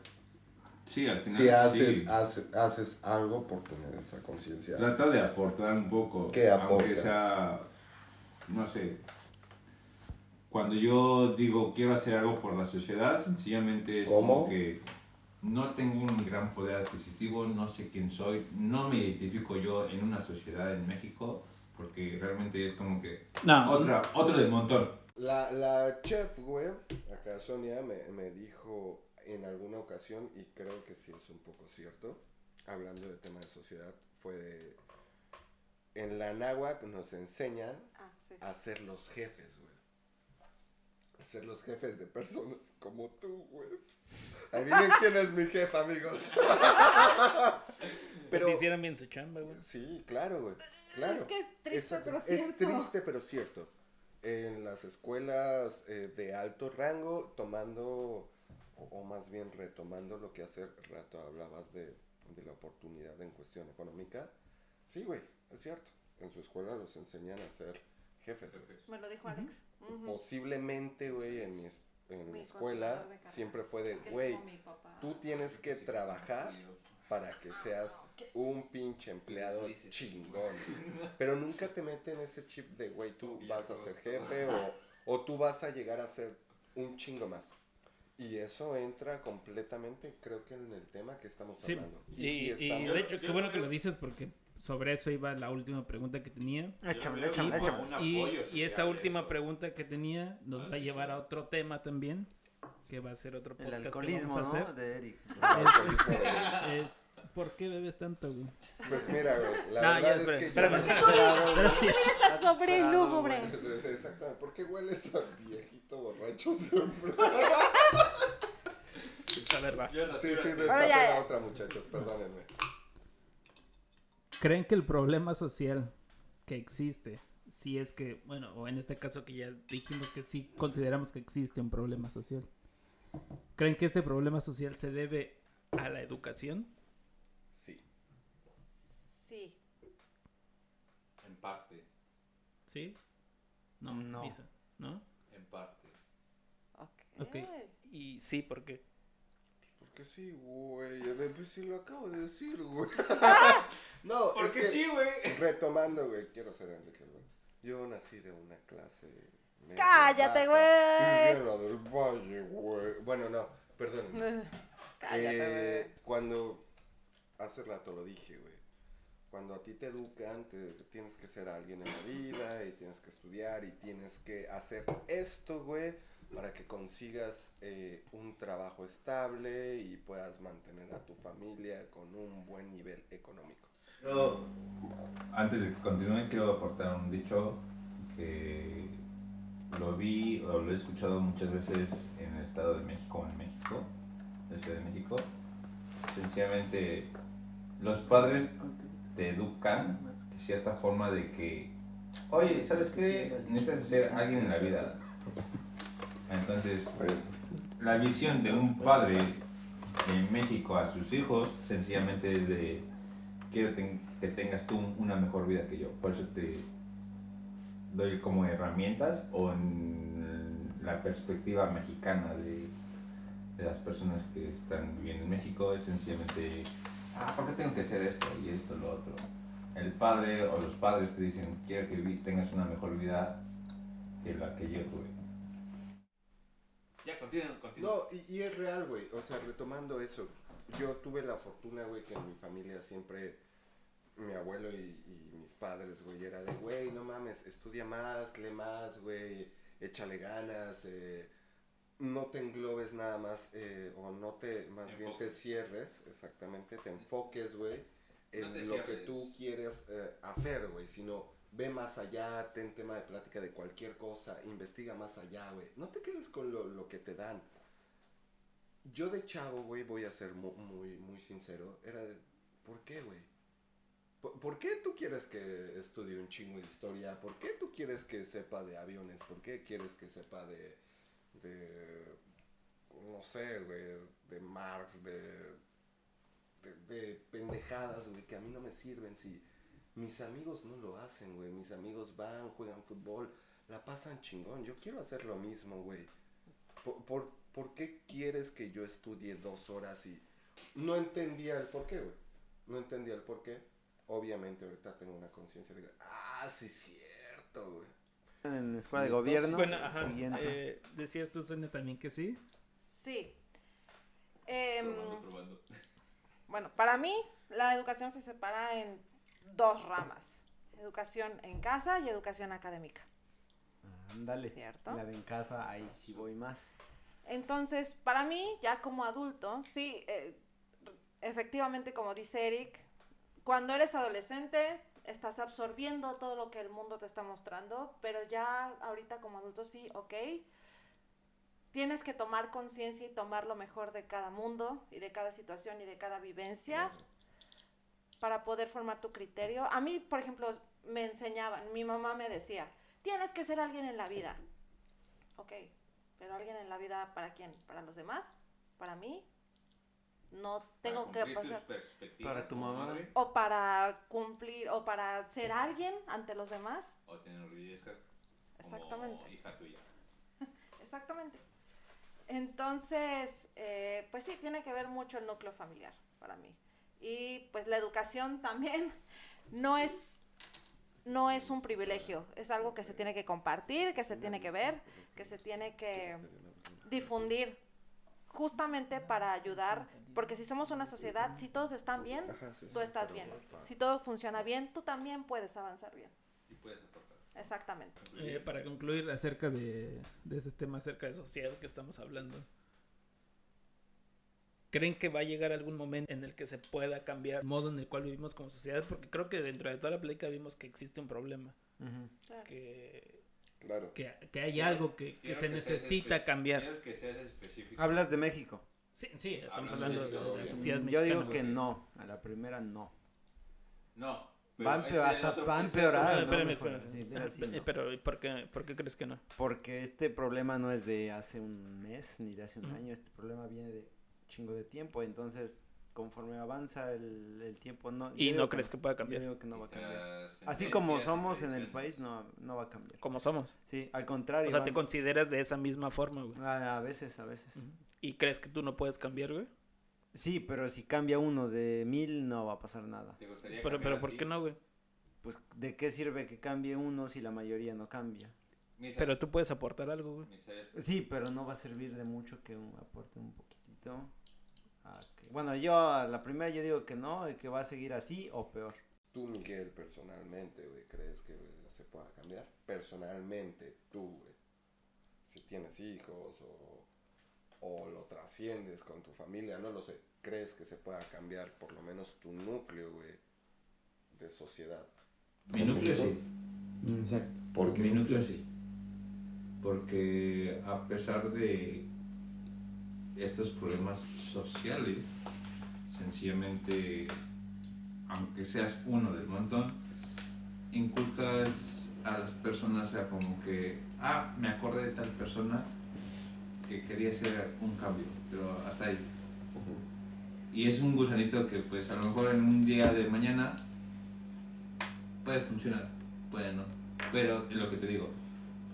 Sí, al final Si haces, sí. hace- haces algo por tener esa conciencia. Trata de aportar un poco. ¿Qué aportas? sea, no sé. Cuando yo digo quiero hacer algo por la sociedad, sencillamente es ¿Cómo? como que no tengo un gran poder adquisitivo, no sé quién soy, no me identifico yo en una sociedad en México, porque realmente es como que No, otra, otro del montón. La, la chef, güey, acá Sonia me, me dijo en alguna ocasión, y creo que sí es un poco cierto, hablando de tema de sociedad, fue de... En la náhuatl nos enseñan Ah, sí. a ser los jefes, güey. Ser los jefes de personas como tú, güey. Adivinen quién es mi jefa, amigos. pero si hicieran bien su chamba, güey. Sí, claro, güey. Claro. Es que es triste, pero Es cierto. triste, pero cierto. En las escuelas eh, de alto rango, tomando, o, o más bien retomando lo que hace rato hablabas de, de la oportunidad en cuestión económica. Sí, güey, es cierto. En su escuela los enseñan a ser jefes. Me lo dijo Alex. Posiblemente, güey, en mi, en mi escuela siempre fue de, güey, tú tienes que trabajar para que seas un pinche empleado chingón. Pero nunca te meten ese chip de, güey, tú vas a ser jefe o, o tú vas a llegar a ser un chingo más. Y eso entra completamente, creo que en el tema que estamos Sí, hablando. y, y estamos- de hecho, qué bueno que lo dices porque sobre eso iba la última pregunta que tenía. Échamele, Y, échamele, échamele. y- y esa última pregunta que tenía nos va a llevar a otro tema también, que va a ser otro El podcast que alcoholismo, vamos a ¿no? hacer. De Eric. Es, ¿por qué bebes tanto, güey? Pues mira, güey, la No, verdad espera, es que espera, yo- espera. Tu vida está sobre lúgubre. Exactamente, ¿por qué hueles a viejito borracho siempre? A ver, va. Sí, sí, destapé la otra, muchachos, perdónenme. ¿Creen que el problema social que existe, si es que, bueno, o en este caso que ya dijimos que sí consideramos que existe un problema social, ¿creen que este problema social se debe a la educación? Sí. Sí. En parte, ¿Sí? No, No. Misa, ¿no? en parte. Ok. Ok. Y sí, ¿por qué? Porque sí, güey. Pues sí lo acabo de decir, güey. no, es Porque que, sí, güey. retomando, güey, quiero ser Enrique, güey. Yo nací de una clase. Cállate, güey. de la del valle, güey. Bueno, no, perdón. Cállate, Eh, cuando hace rato lo dije, güey. Cuando a ti te educan, te, tienes que ser alguien en la vida y tienes que estudiar y tienes que hacer esto, güey, para que consigas eh, un trabajo estable y puedas mantener a tu familia con un buen nivel económico. Antes de que continúes, quiero aportar un dicho que lo vi o lo he escuchado muchas veces en el Estado de México o en México, la Ciudad de México. Sencillamente, los padres te educan de cierta forma de que, oye, ¿sabes qué? Necesitas ser alguien en la vida. Entonces, la visión de un padre en México a sus hijos sencillamente es de quiero que tengas tú una mejor vida que yo. Por eso te doy como herramientas o en la perspectiva mexicana de, de las personas que están viviendo en México es sencillamente, ah, ¿por qué tengo que hacer esto y esto lo otro? El padre o los padres te dicen, quiero que tengas una mejor vida que la que yo tuve. Ya, continúa, continúa. No, y, y es real, güey. O sea, retomando eso, yo tuve la fortuna, güey, que en mi familia siempre, mi abuelo y, y mis padres, güey, era de, güey, no mames, estudia más, lee más, güey, échale ganas, eh, no te englobes nada más, eh, o no te, más bien te cierres, exactamente, te enfoques, güey, en No lo que tú quieres eh, hacer, güey, sino ve más allá, ten tema de plática de cualquier cosa, investiga más allá, güey. No te quedes con lo, lo que te dan. Yo de chavo, güey, voy a ser mu- muy, muy, sincero, era de, ¿por qué, güey? ¿Por, por qué tú quieres que estudie un chingo de historia? ¿Por qué tú quieres que sepa de aviones? ¿Por qué quieres que sepa de, de no sé, güey, de Marx, de, de, de pendejadas, güey, que a mí no me sirven si mis amigos no lo hacen, güey. Mis amigos van, juegan fútbol, la pasan chingón. Yo quiero hacer lo mismo, güey. ¿Por, por, por qué quieres que yo estudie dos horas y no entendía el por qué, güey? No entendía el por qué. Obviamente ahorita tengo una conciencia de, ah, sí, cierto, güey. En la escuela de Entonces, gobierno. Bueno, ajá. Siguiente. eh, decías tú, Sonia, también que sí. Sí. Probando, probando. Bueno, para mí la educación se separa en dos ramas. Educación en casa y educación académica. Ándale. ¿Cierto? La de en casa, ahí sí voy más. Entonces, para mí, ya como adulto, sí, eh, efectivamente, como dice Eric, cuando eres adolescente, estás absorbiendo todo lo que el mundo te está mostrando, pero ya ahorita como adulto sí, ok, tienes que tomar conciencia y tomar lo mejor de cada mundo y de cada situación y de cada vivencia para poder formar tu criterio. A mí, por ejemplo, me enseñaban, mi mamá me decía, tienes que ser alguien en la vida. Ok, pero alguien en la vida, ¿para quién? ¿Para los demás? ¿Para mí? No tengo Para que pasar... Para tu mamá. madre, O para cumplir, o para ser alguien ante los demás. O tener como Exactamente. hija tuya. Exactamente. Entonces, eh, pues sí, tiene que ver mucho el núcleo familiar para mí. Y pues la educación también no es, no es un privilegio, es algo que se tiene que compartir, que se tiene que ver, que se tiene que difundir justamente para ayudar, porque si somos una sociedad, si todos están bien, tú estás bien. Si todo funciona bien, tú también puedes avanzar bien. Y puedes aportar. Exactamente. Eh, para concluir acerca de, de ese tema, acerca de sociedad que estamos hablando. ¿Creen que va a llegar algún momento en el que se pueda cambiar el modo en el cual vivimos como sociedad? Porque creo que dentro de toda la plática vimos que existe un problema, Ujú. que, Claro. que, que hay algo que, que se necesita cambiar. Quiero que seas específico. Hablas de México. Sí, sí, estamos Hablando hablando de la sociedad Yo mexicana. digo que no. A la primera no. No. Pero hasta va a empeorar. Ah, espérame, no, espérame. mejor, sí, pero sí, Eh, no. Pero ¿y ¿por qué, ¿por qué crees que no? Porque este problema no es de hace un mes ni de hace un año. Este problema viene de chingo de tiempo. Entonces, conforme avanza el, el tiempo, no. ¿Y no crees que pueda Yo cambiar? digo que no va a cambiar. Las Así como somos en el país, no, no va a cambiar. Como somos. Sí, al contrario. O sea, te consideras de esa misma forma, güey. a, a veces, a veces. ¿Y crees que tú no puedes cambiar, güey? Sí, pero si cambia uno de mil, no va a pasar nada. ¿Te gustaría Pero, cambiar pero ¿por ti? qué no, güey? Pues, ¿de qué sirve que cambie uno si la mayoría no cambia? Pero tú puedes aportar algo, güey. Sí, pero no va a servir de mucho que un- aporte un poquitito. Bueno, yo a la primera yo digo que no, y que va a seguir así o peor. Tú, Miguel, personalmente, güey, ¿crees que se pueda cambiar? Personalmente, tú, güey. Si tienes hijos o, o lo trasciendes con tu familia, no lo sé. ¿Crees que se pueda cambiar por lo menos tu núcleo, güey, de sociedad? Mi núcleo sí. Exacto. ¿Por qué? Mi núcleo sí. Porque a pesar de estos problemas sociales, sencillamente, aunque seas uno del montón, inculcas a las personas a como que, ah, me acordé de tal persona que quería hacer un cambio, pero hasta ahí. Y es un gusanito que pues a lo mejor en un día de mañana puede funcionar, puede no. Pero es lo que te digo,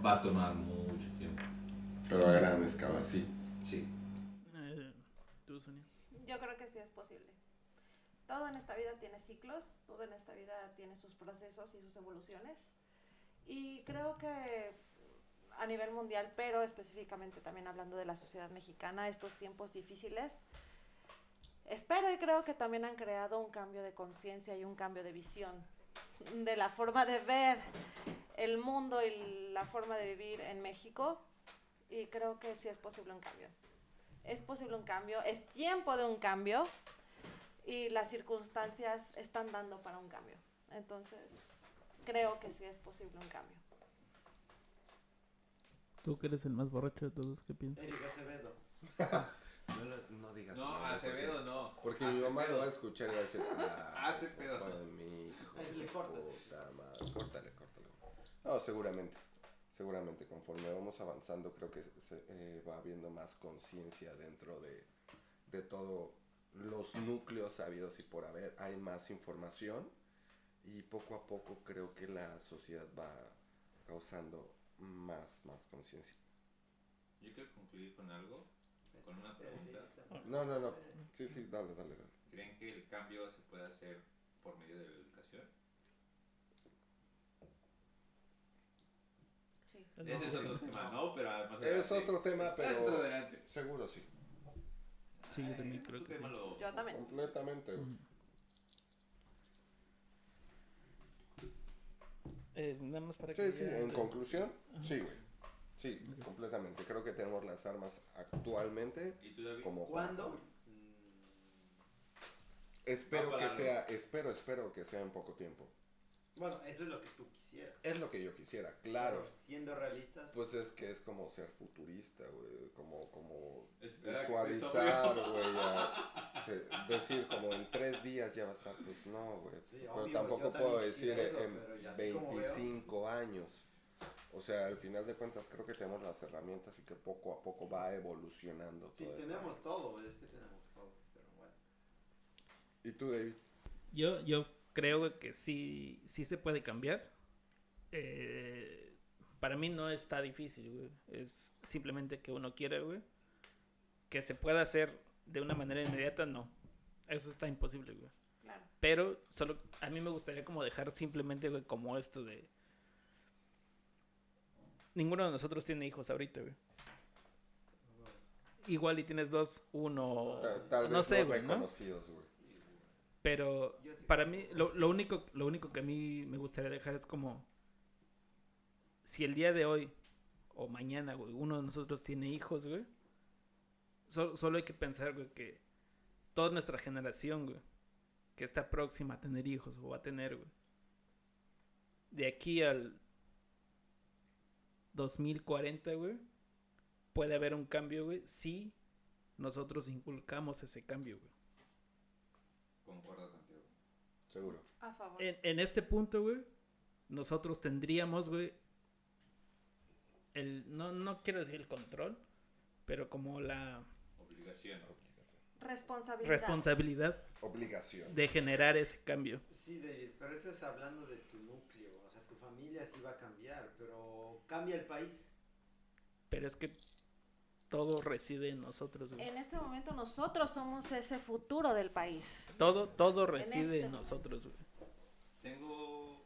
va a tomar mucho tiempo. Pero a gran escala. Sí. Eh, ¿Tú, Sonia? Yo creo que sí es posible. Todo en esta vida tiene ciclos, todo en esta vida tiene sus procesos y sus evoluciones. Y creo que a nivel mundial, pero específicamente también hablando de la sociedad mexicana, estos tiempos difíciles, espero y creo que también han creado un cambio de conciencia y un cambio de visión de la forma de ver el mundo y la forma de vivir en México y creo que sí es posible un cambio. Es posible un cambio, es tiempo de un cambio y las circunstancias están dando para un cambio. Entonces, creo que sí es posible un cambio. Tú que eres el más borracho de todos, ¿qué piensas? Eric Acevedo. No, lo- no digas No, nada, Acevedo porque- no. Porque mi mamá lo va a Acevedo. escuchar y va a decir, ah, Acevedo. fue mi hijo. Ahí le cortas. puta madre". Córtale, córtale. No, seguramente. Seguramente, conforme vamos avanzando, creo que se, eh, va habiendo más conciencia dentro de, de todos los núcleos sabidos y por haber. Hay más información y poco a poco creo que la sociedad va causando más, más conciencia. Yo quiero concluir con algo, con una pregunta. No, no, no. Sí, sí, dale, dale, dale. ¿Creen que el cambio se puede hacer por medio de la educación? Sí. Ese es otro tema, ¿no? Pero además Es otro tema, pero seguro sí. Sí, yo también creo que sí. tema lo- Yo también. Completamente. güey. Eh, nada más para Sí, que sí, en conclusión, sí, güey. Sí, completamente. Creo que tenemos las armas actualmente ¿Y tú, David? como para- ¿Cuándo? Espero Va que sea, espero, espero que sea en poco tiempo. Bueno, eso es lo que tú quisieras. Es lo que yo quisiera, claro. Pero siendo realistas. Pues es que es como ser futurista, güey. Como, como Espera visualizar, güey. Decir como en tres días ya va a estar. Pues no, güey. Sí, pero obvio, tampoco puedo decir eso, en pero ya así como veo. 25 años. O sea, al final de cuentas creo que tenemos las herramientas y que poco a poco va evolucionando sí, tenemos todo, es que tenemos todo. Pero bueno. ¿Y tú, David? Yo, yo creo que sí, sí se puede cambiar. Eh, para mí no está difícil, güey. Es simplemente que uno quiere, güey. Que se pueda hacer de una manera inmediata, no. Eso está imposible, güey. Claro. Pero solo a mí me gustaría como dejar simplemente, güey, como esto de... Ninguno de nosotros tiene hijos ahorita, güey. Igual y tienes dos, uno... Ta- Tal vez no sé, no güey, ¿no? reconocidos, güey. Pero para mí, lo, lo único, lo único que a mí me gustaría dejar es como, si el día de hoy o mañana, güey, uno de nosotros tiene hijos, güey, so- solo hay que pensar, güey, que toda nuestra generación, güey, que está próxima a tener hijos o va a tener, güey, de aquí al 2040, güey, puede haber un cambio, güey, si nosotros inculcamos ese cambio, güey. Concuerdo contigo. Seguro. A favor. En, en este punto, güey, nosotros tendríamos, güey, el, no, no quiero decir el control, pero como la Obligación. Responsabilidad. responsabilidad Obligación. de generar ese cambio. Sí, David, pero eso es hablando de tu núcleo. O sea, tu familia sí va a cambiar, pero cambia el país. Pero es que todo reside en nosotros, güey. En este momento nosotros somos ese futuro del país. Todo, todo reside este en momento. nosotros, güey. Tengo.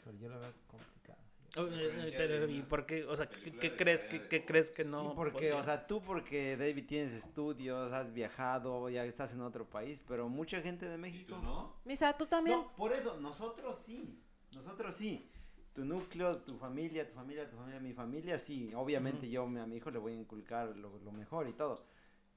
Híjole, yo lo veo complicado. Oh, eh, eh, pero, ¿y por qué? O sea, ¿qué, crees? cadena ¿Qué, crees que no? sí, porque, podría? o sea, tú porque David tienes estudios, has viajado, ya estás en otro país, pero mucha gente de ¿Y México tú no? Misa, tú también. No, por eso, nosotros sí. Nosotros sí. Tu núcleo, tu familia, tu familia, tu familia, mi familia, sí. Obviamente Ujú. yo me- a mi hijo le voy a inculcar lo, lo mejor y todo.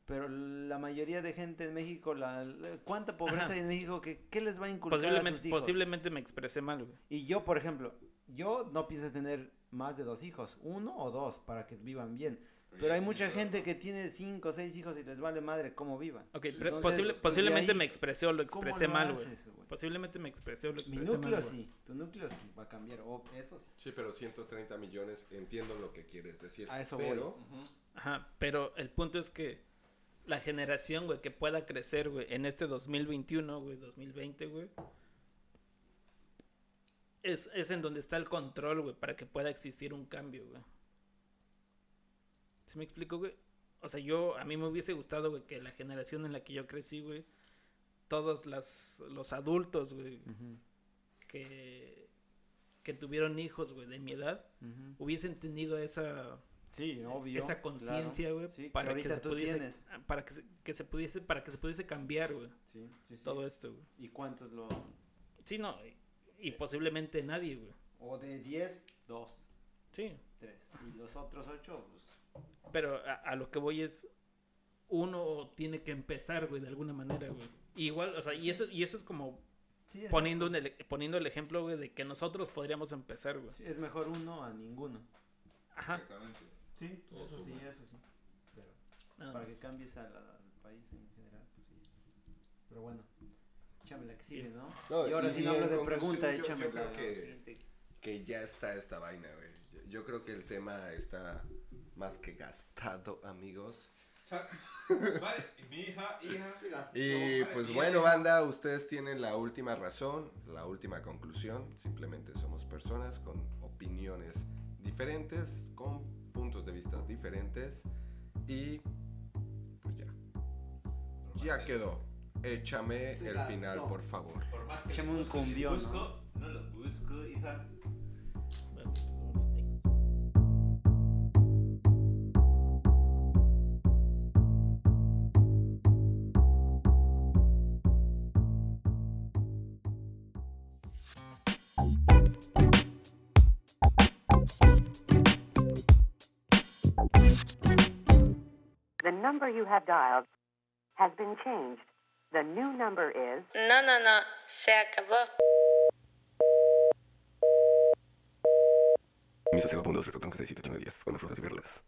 Pero la mayoría de gente en México, la, la- ¿cuánta pobreza Ajá. hay en México? que ¿Qué les va a inculcar a sus posiblemente, hijos? posiblemente me expresé mal, güey. Y yo, por ejemplo, yo no pienso tener más de dos hijos, uno o dos, para que vivan bien. Pero hay mucha gente que tiene cinco o seis hijos y les vale madre cómo vivan. Ok, entonces, posible- posiblemente ahí, me expresé o lo ¿Cómo expresé lo mal, güey. Posiblemente me expresé o lo Mi expresé mal, núcleo sí, tu núcleo sí va a cambiar, o eso sí. Sí, pero 130 millones, entiendo lo que quieres decir. A eso pero. Ajá, pero el punto es que la generación, güey, que pueda crecer, güey, en este 2021, güey, 2020, güey, es, es en donde está el control, güey, para que pueda existir un cambio, güey. ¿Sí me explico, güey? O sea, yo, a mí me hubiese gustado, güey, que la generación en la que yo crecí, güey, todos las, los adultos, güey, que, que tuvieron hijos, güey, de mi edad, hubiesen tenido esa Sí, obvio. esa conciencia, güey, Sí, para que, se pudiese tienes. para que se, que se pudiese para que se pudiese cambiar, güey, Sí, sí, sí. todo esto, güey. ¿Y cuántos lo...? Sí, no, y, y posiblemente nadie, güey. O de 10, 2, Sí, 3. Y los otros 8, pues... pero a, a lo que voy es uno tiene que empezar, güey, de alguna manera, güey. Igual, o sea, y eso y eso es como Sí, es, poniendo un ele- poniendo el ejemplo, güey, de que nosotros podríamos empezar, güey. sí, es mejor uno a ninguno. Ajá, Exactamente. Sí, Todo eso sí, eso sí. Pero nada para que cambies al, al país en general, pues ahí está. Pero bueno, échame la que sigue, ¿no? No, y ahora y sí no en hablo de pregunta, yo- échame yo creo la que- siguiente. que ya está esta vaina, güey. Yo, yo creo que el tema está más que gastado, amigos. Vale, mi hija, hija. Y vale, pues bueno, banda, ustedes tienen la última razón, la última conclusión. Simplemente somos personas con opiniones diferentes, con puntos de vista diferentes. Y pues ya. Ya quedó. Échame Se el gastó. final, por favor. Por más que Échame un cumbión, busco, no lo busco, hija. Number you have dialed has been changed. The new number is No, no, no, se acabó. Misa 0.2, con frutas y verduras.